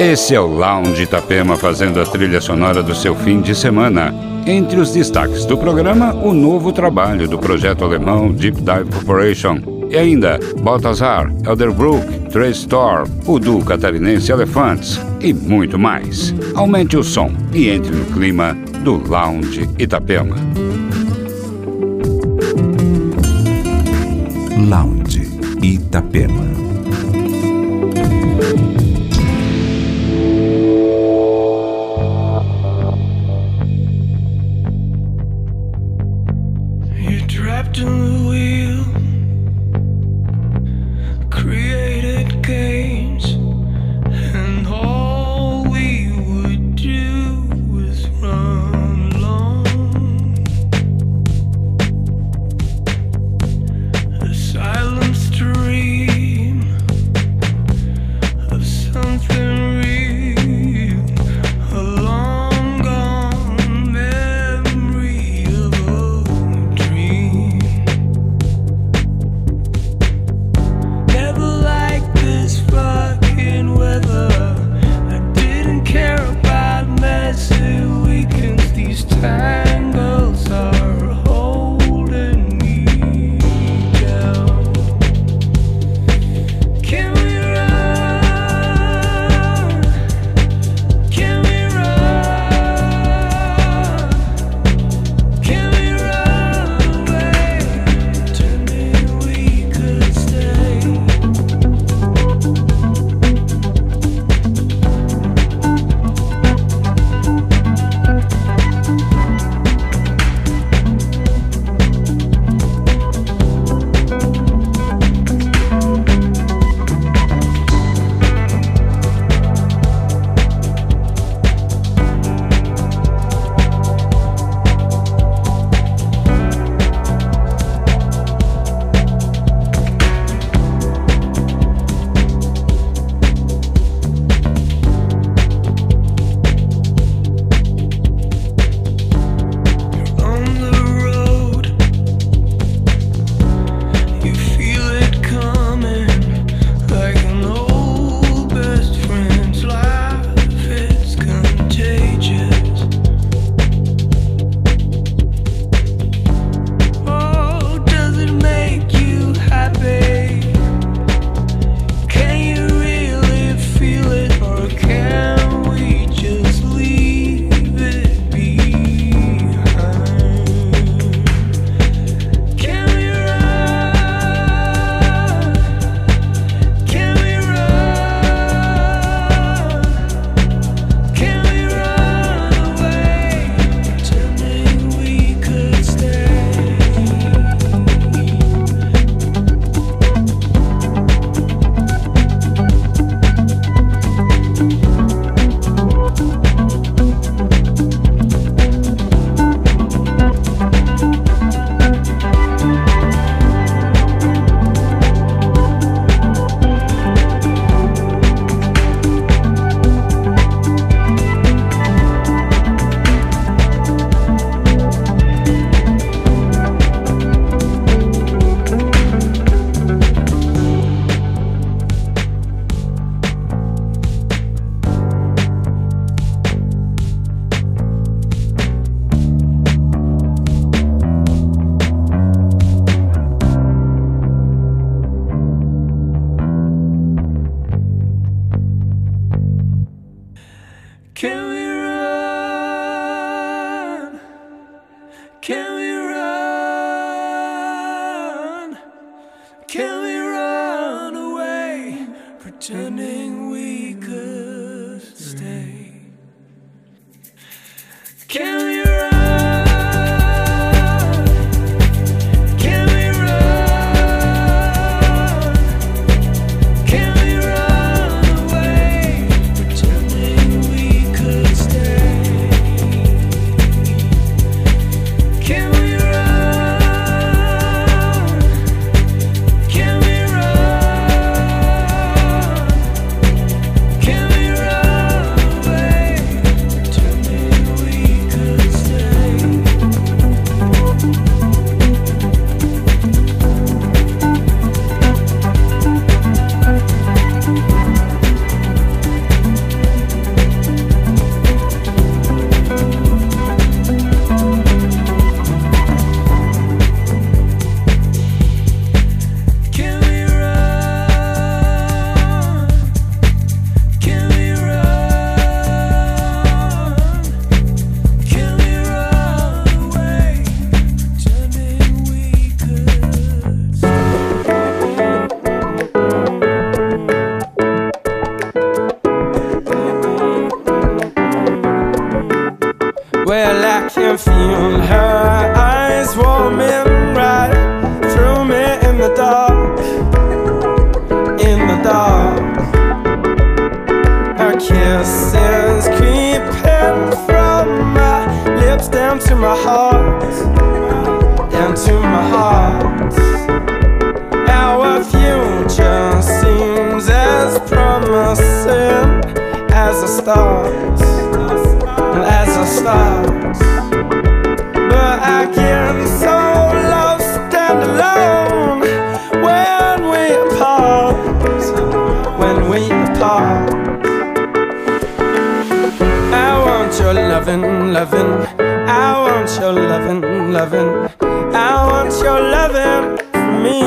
Esse é o Lounge Itapema fazendo a trilha sonora do seu fim de semana. Entre os destaques do programa, o novo trabalho do projeto alemão Deep Dive Corporation. E ainda Baltazar, Elderbrook, Trace Storm, o duo catarinense Elephants e muito mais. Aumente o som e entre no clima do Lounge Itapema. Lounge Itapema. Can feel her eyes warming right through me in the dark. In the dark. Her kisses creeping from my lips down to my heart. Down to my heart. Our future seems as promising as a start But I so alone when we. When we. I want your loving, loving. I want your loving, loving. I want your loving for me.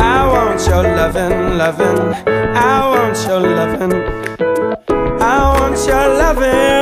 I want your loving, loving. I want your loving. I want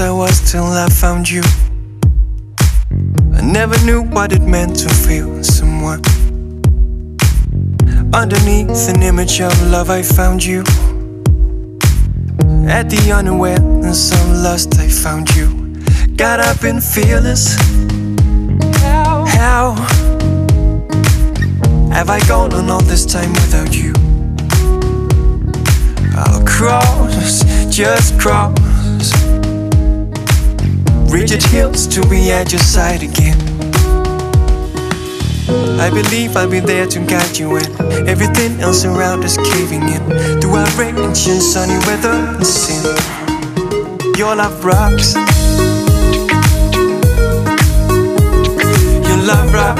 I was till I found you. I never knew what it meant to feel someone. Underneath an image of love, I found you. At the unawareness of lust, I found you. Got up and fearless. How? How have I gone on all this time without you? I'll cross, just cross rigid hills to be at your side again. I believe I'll be there to guide you when everything else around is caving in. Through outrage and sunny weather and sin, your love rocks. Your love rocks.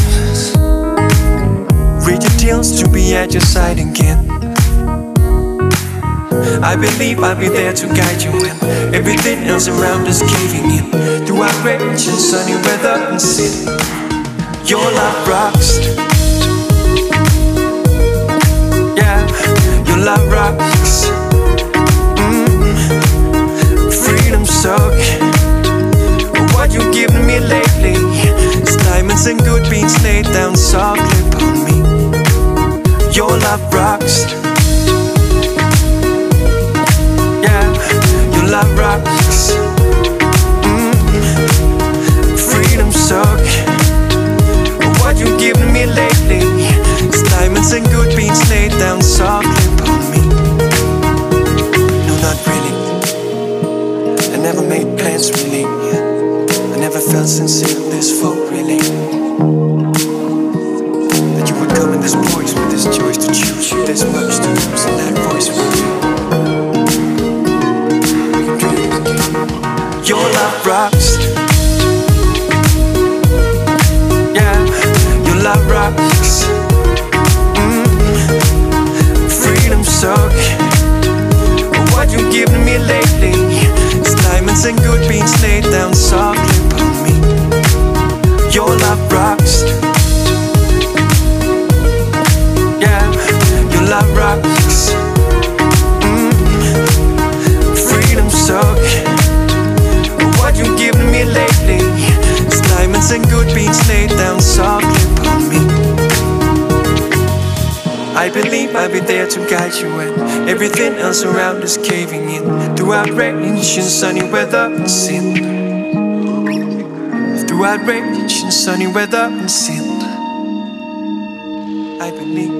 to be at your side again. I believe I'll be there to guide you when everything else around is caving in. Through our outrage and sunny weather and sin, your love rocks. Yeah, your love rocks. Mm. Freedom suck. What you giving me lately? It's diamonds and good beans laid down softly upon me. Your love rocks. Yeah, your love rocks. Mm. Freedom suck. What you giving me lately? It's diamonds and good beans laid down softly upon me. No, not really. I never made plans really. I never felt sincere this full really. In this voice with this choice to choose this much to lose in that voice you. Your love rocks. Yeah, your love rocks. Mm. Freedom suck. What you giving me lately? It's diamonds and good beans laid down softly upon me. Your love rocks. To guide you when everything else around is caving in. Through outrage and sunny weather and sin. Through outrage and sunny weather and sin. I believe.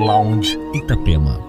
Lounge Itapema.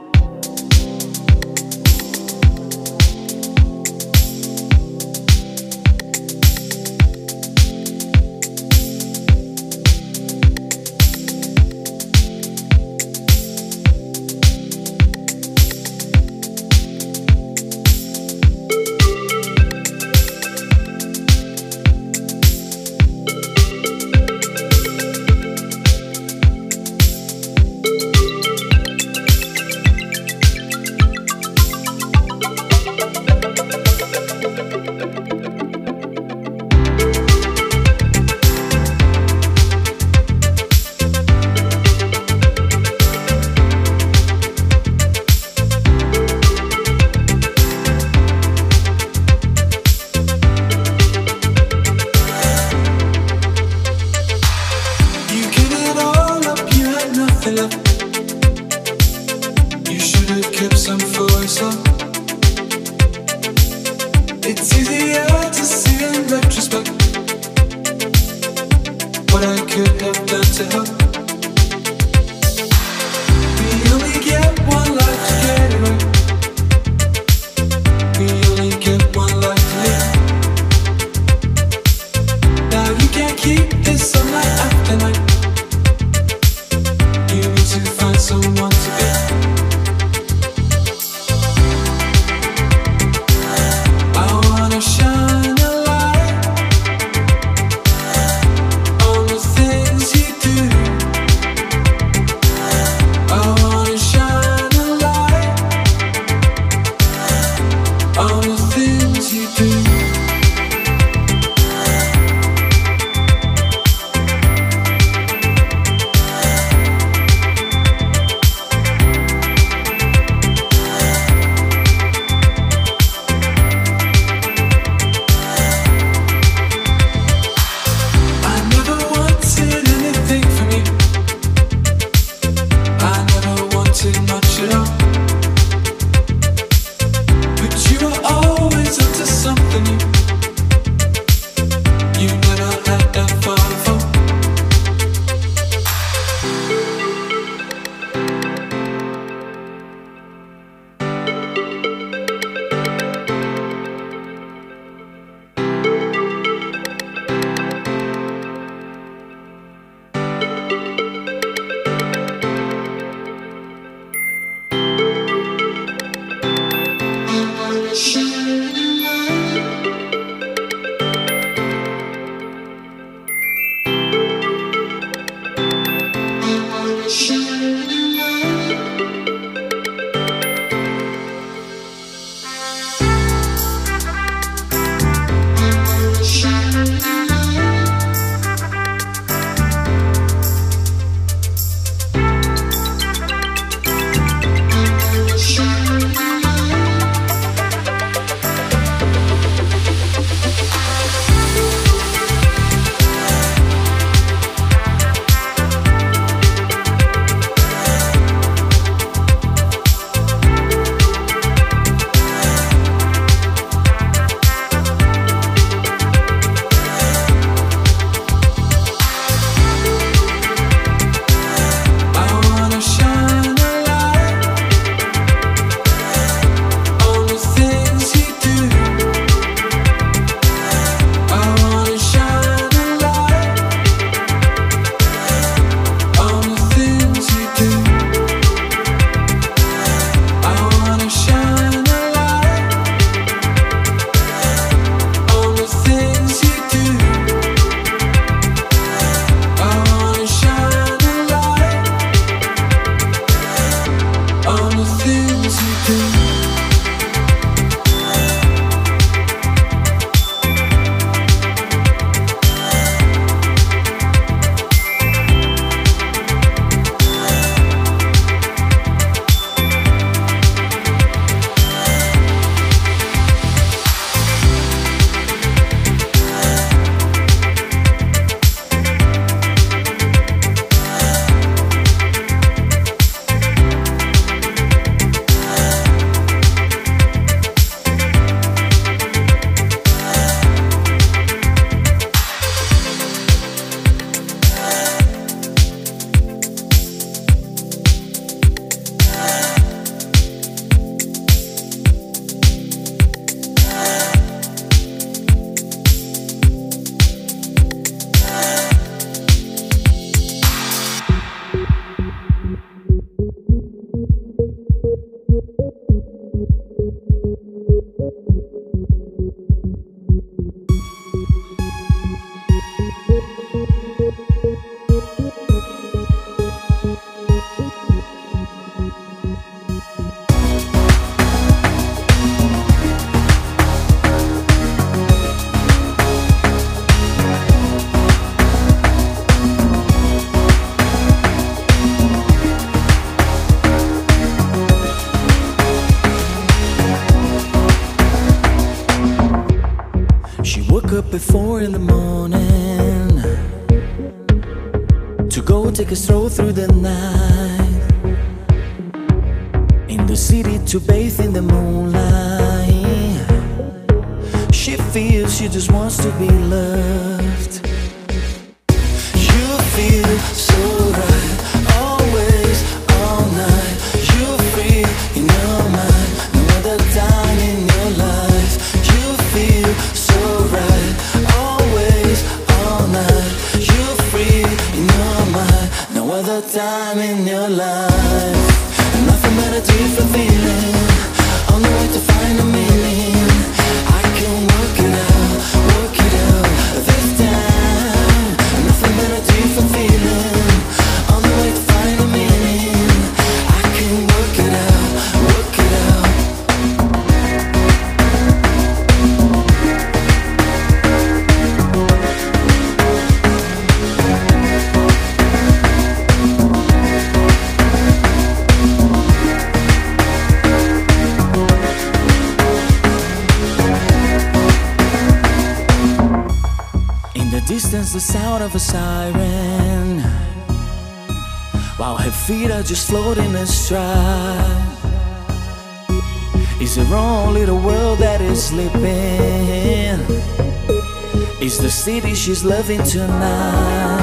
a stroll through the night. is the sound of a siren. While her feet are just floating astride. Is her own little world that is slipping? Is the city she's loving tonight?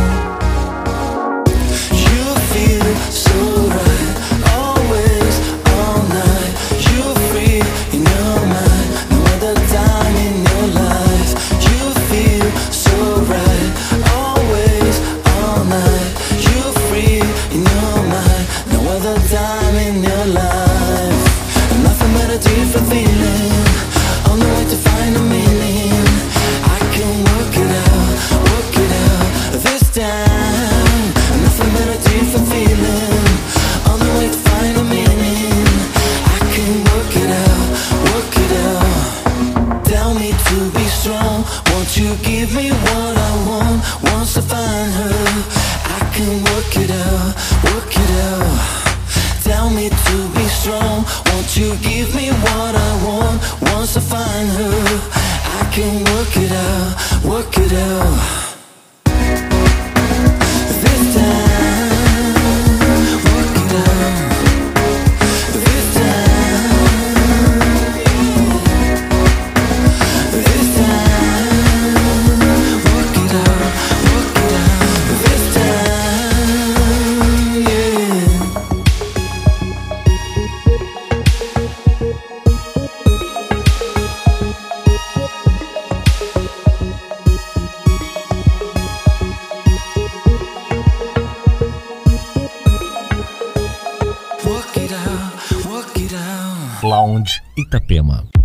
Out. Lounge Itapema.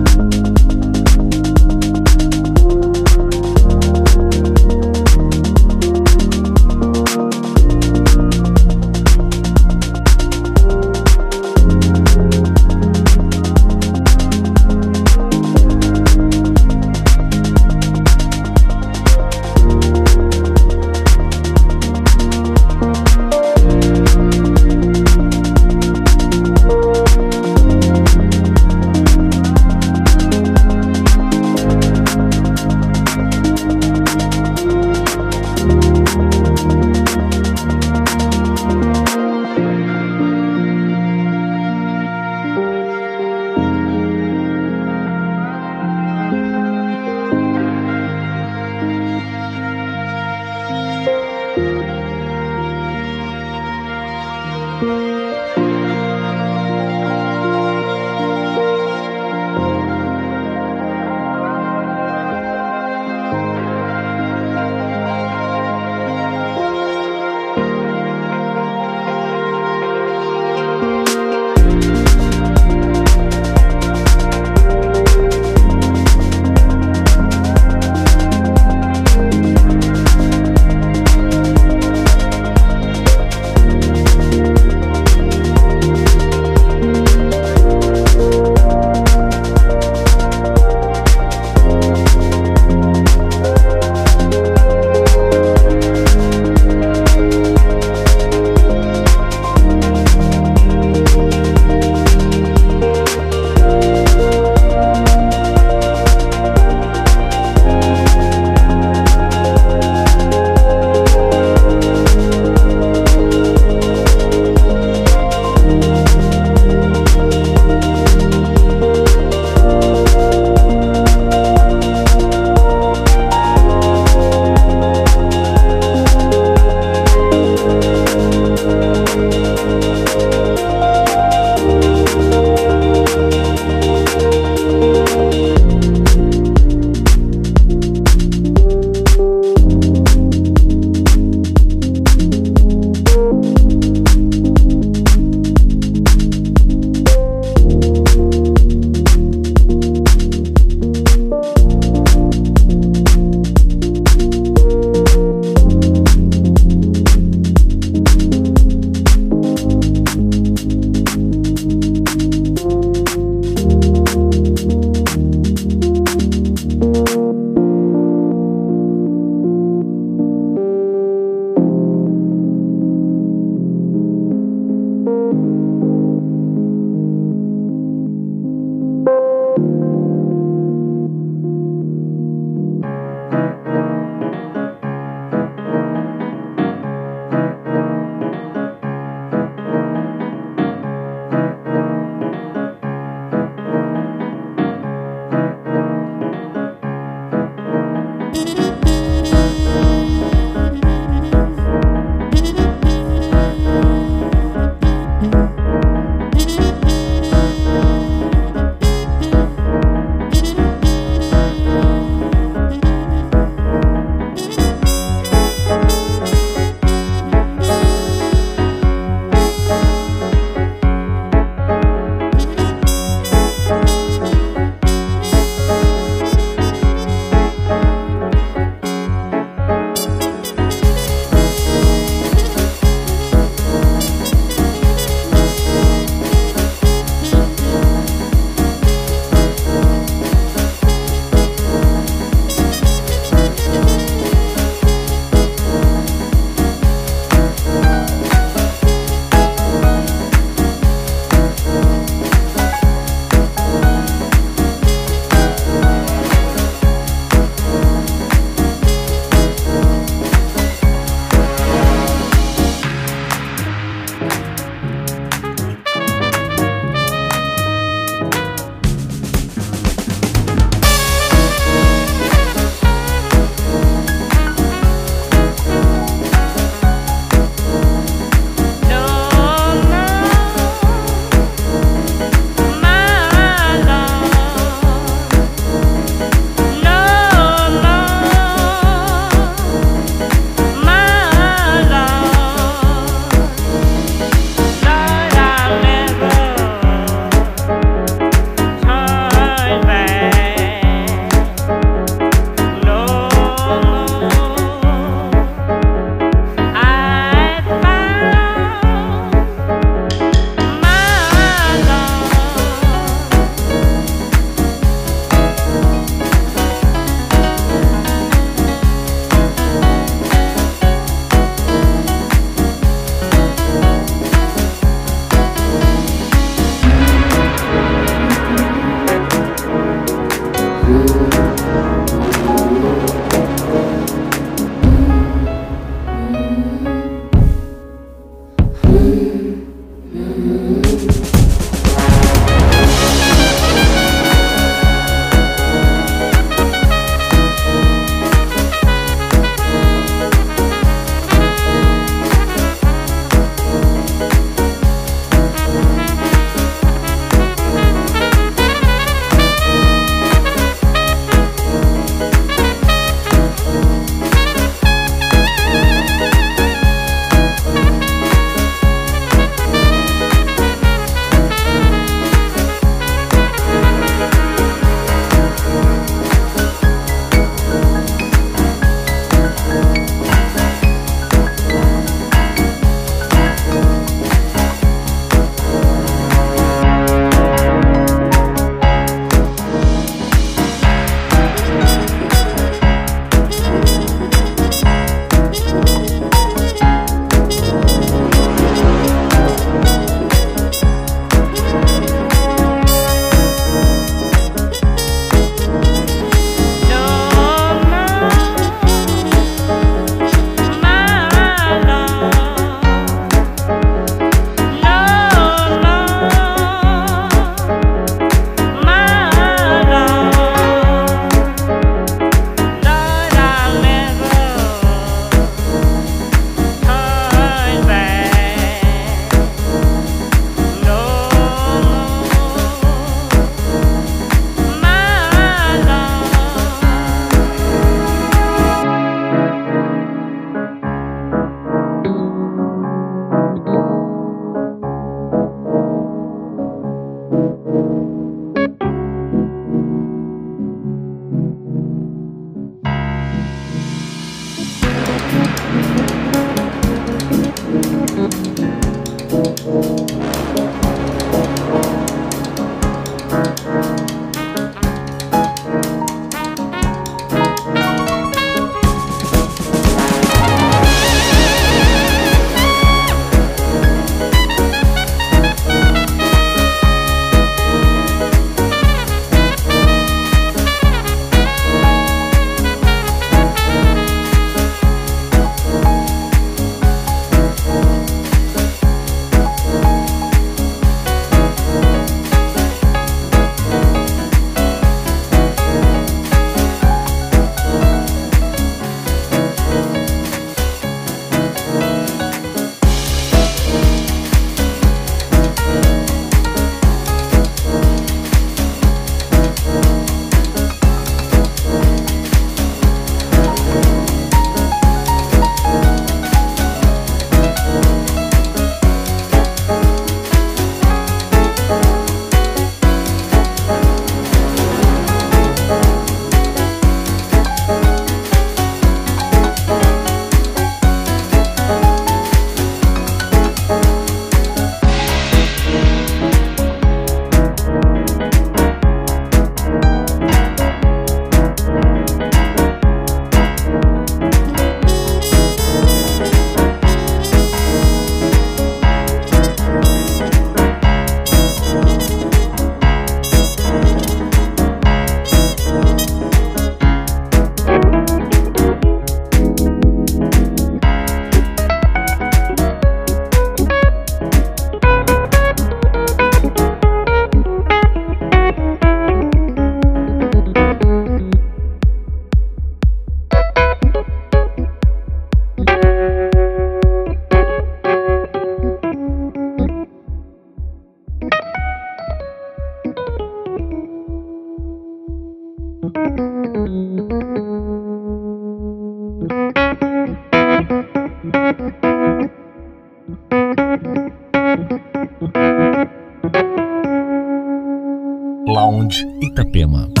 Lounge Itapema.